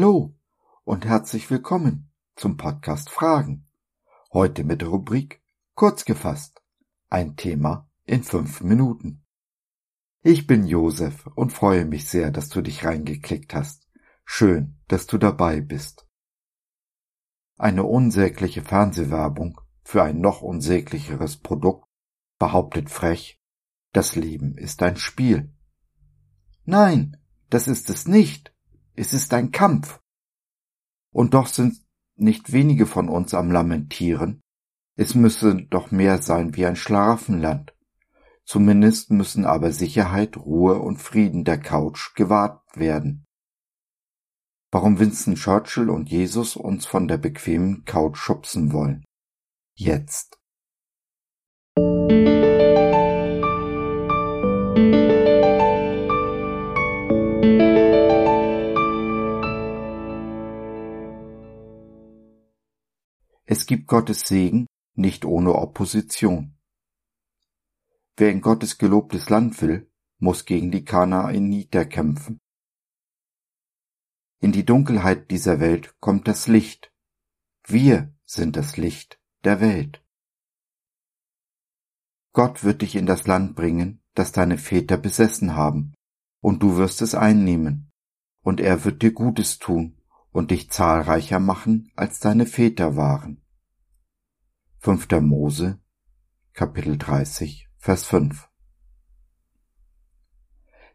Hallo und herzlich willkommen zum Podcast Fragen. Heute mit der Rubrik Kurz gefasst. Ein Thema in fünf Minuten. Ich bin Josef und freue mich sehr, dass du dich reingeklickt hast. Schön, dass du dabei bist. Eine unsägliche Fernsehwerbung für ein noch unsäglicheres Produkt behauptet frech, das Leben ist ein Spiel. Nein, das ist es nicht. Es ist ein Kampf. Und doch sind nicht wenige von uns am Lamentieren. Es müsse doch mehr sein wie ein Schlaraffenland. Zumindest müssen aber Sicherheit, Ruhe und Frieden der Couch gewahrt werden. Warum Winston Churchill und Jesus uns von der bequemen Couch schubsen wollen. Jetzt. Es gibt Gottes Segen nicht ohne Opposition. Wer in Gottes gelobtes Land will, muss gegen die Kanaaniter kämpfen. In die Dunkelheit dieser Welt kommt das Licht. Wir sind das Licht der Welt. Gott wird dich in das Land bringen, das deine Väter besessen haben, und du wirst es einnehmen, und er wird dir Gutes tun und dich zahlreicher machen, als deine Väter waren. 5. Mose, Kapitel 30, Vers 5.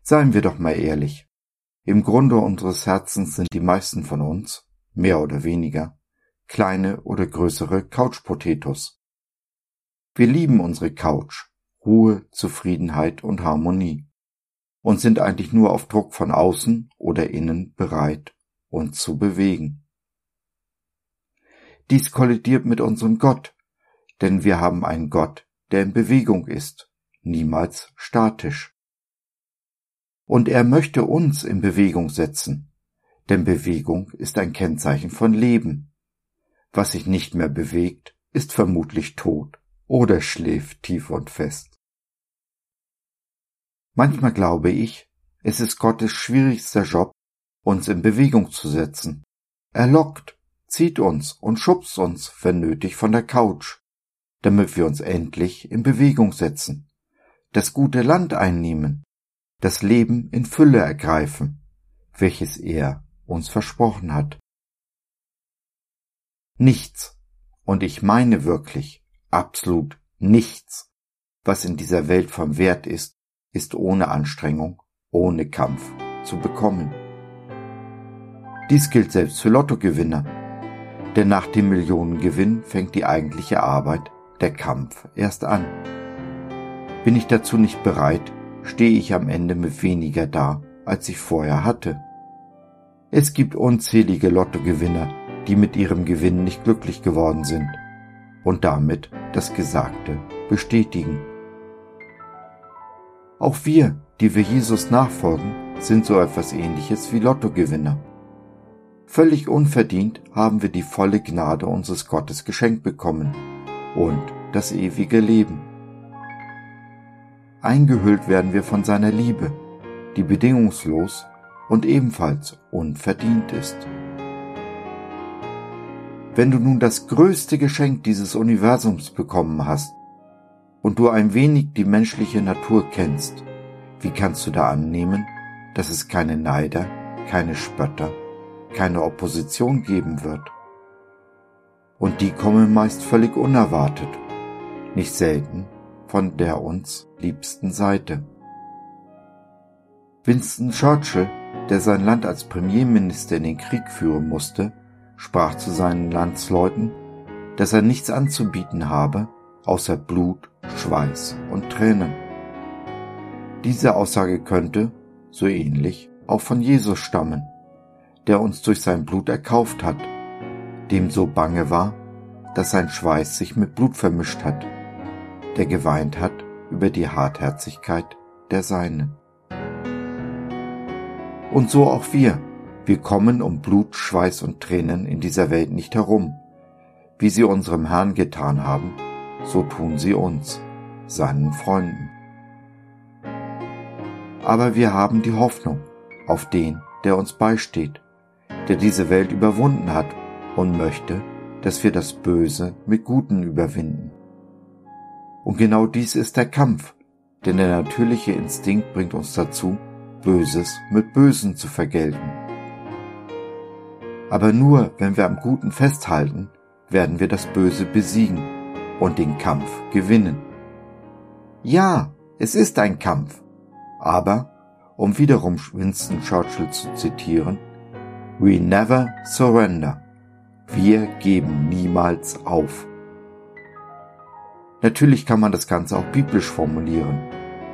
Seien wir doch mal ehrlich. Im Grunde unseres Herzens sind die meisten von uns, mehr oder weniger, kleine oder größere Couchpotatoes. Wir lieben unsere Couch, Ruhe, Zufriedenheit und Harmonie und sind eigentlich nur auf Druck von außen oder innen bereit, uns zu bewegen. Dies kollidiert mit unserem Gott, denn wir haben einen Gott, der in Bewegung ist, niemals statisch. Und er möchte uns in Bewegung setzen, denn Bewegung ist ein Kennzeichen von Leben. Was sich nicht mehr bewegt, ist vermutlich tot oder schläft tief und fest. Manchmal glaube ich, es ist Gottes schwierigster Job, uns in Bewegung zu setzen. Er lockt, zieht uns und schubst uns, wenn nötig, von der Couch, damit wir uns endlich in Bewegung setzen, das gute Land einnehmen, das Leben in Fülle ergreifen, welches er uns versprochen hat. Nichts, und ich meine wirklich absolut nichts, was in dieser Welt vom Wert ist, ist ohne Anstrengung, ohne Kampf zu bekommen. Dies gilt selbst für Lottogewinner, denn nach dem Millionengewinn fängt die eigentliche Arbeit, der Kampf, erst an. Bin ich dazu nicht bereit, stehe ich am Ende mit weniger da, als ich vorher hatte. Es gibt unzählige Lottogewinner, die mit ihrem Gewinn nicht glücklich geworden sind und damit das Gesagte bestätigen. Auch wir, die wir Jesus nachfolgen, sind so etwas ähnliches wie Lottogewinner. Völlig unverdient haben wir die volle Gnade unseres Gottes geschenkt bekommen und das ewige Leben. Eingehüllt werden wir von seiner Liebe, die bedingungslos und ebenfalls unverdient ist. Wenn du nun das größte Geschenk dieses Universums bekommen hast, und du ein wenig die menschliche Natur kennst, wie kannst du da annehmen, dass es keine Neider, keine Spötter, keine Opposition geben wird? Und die kommen meist völlig unerwartet, nicht selten von der uns liebsten Seite. Winston Churchill, der sein Land als Premierminister in den Krieg führen musste, sprach zu seinen Landsleuten, dass er nichts anzubieten habe, außer Blut, Schweiß und Tränen. Diese Aussage könnte, so ähnlich, auch von Jesus stammen, der uns durch sein Blut erkauft hat, dem so bange war, dass sein Schweiß sich mit Blut vermischt hat, der geweint hat über die Hartherzigkeit der Seinen. Und so auch wir, wir kommen um Blut, Schweiß und Tränen in dieser Welt nicht herum, wie sie unserem Herrn getan haben so tun sie uns, seinen Freunden. Aber wir haben die Hoffnung auf den, der uns beisteht, der diese Welt überwunden hat und möchte, dass wir das Böse mit Guten überwinden. Und genau dies ist der Kampf, denn der natürliche Instinkt bringt uns dazu, Böses mit Bösen zu vergelten. Aber nur wenn wir am Guten festhalten, werden wir das Böse besiegen und den Kampf gewinnen. Ja, es ist ein Kampf, aber, um wiederum Winston Churchill zu zitieren, We never surrender. Wir geben niemals auf. Natürlich kann man das Ganze auch biblisch formulieren,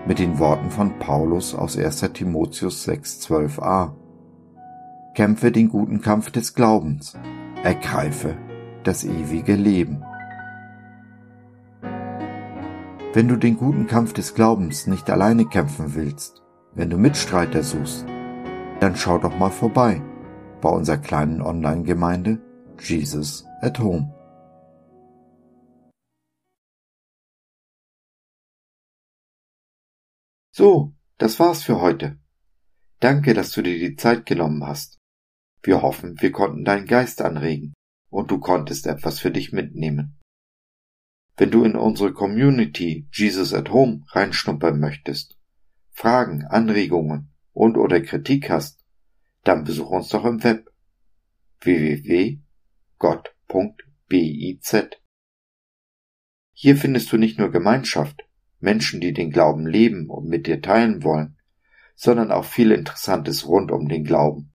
mit den Worten von Paulus aus 1. Timotheus 6,12a. Kämpfe den guten Kampf des Glaubens, ergreife das ewige Leben. Wenn du den guten Kampf des Glaubens nicht alleine kämpfen willst, wenn du Mitstreiter suchst, dann schau doch mal vorbei bei unserer kleinen Online-Gemeinde Jesus at Home. So, das war's für heute. Danke, dass du dir die Zeit genommen hast. Wir hoffen, wir konnten deinen Geist anregen und du konntest etwas für dich mitnehmen. Wenn du in unsere Community Jesus at Home reinschnuppern möchtest, Fragen, Anregungen und oder Kritik hast, dann besuch uns doch im Web www.gott.biz. Hier findest du nicht nur Gemeinschaft, Menschen, die den Glauben leben und mit dir teilen wollen, sondern auch viel Interessantes rund um den Glauben.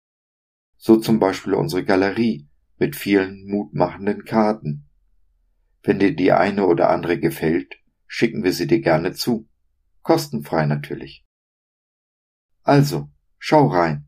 So zum Beispiel unsere Galerie mit vielen mutmachenden Karten. Wenn dir die eine oder andere gefällt, schicken wir sie dir gerne zu. Kostenfrei natürlich. Also, schau rein,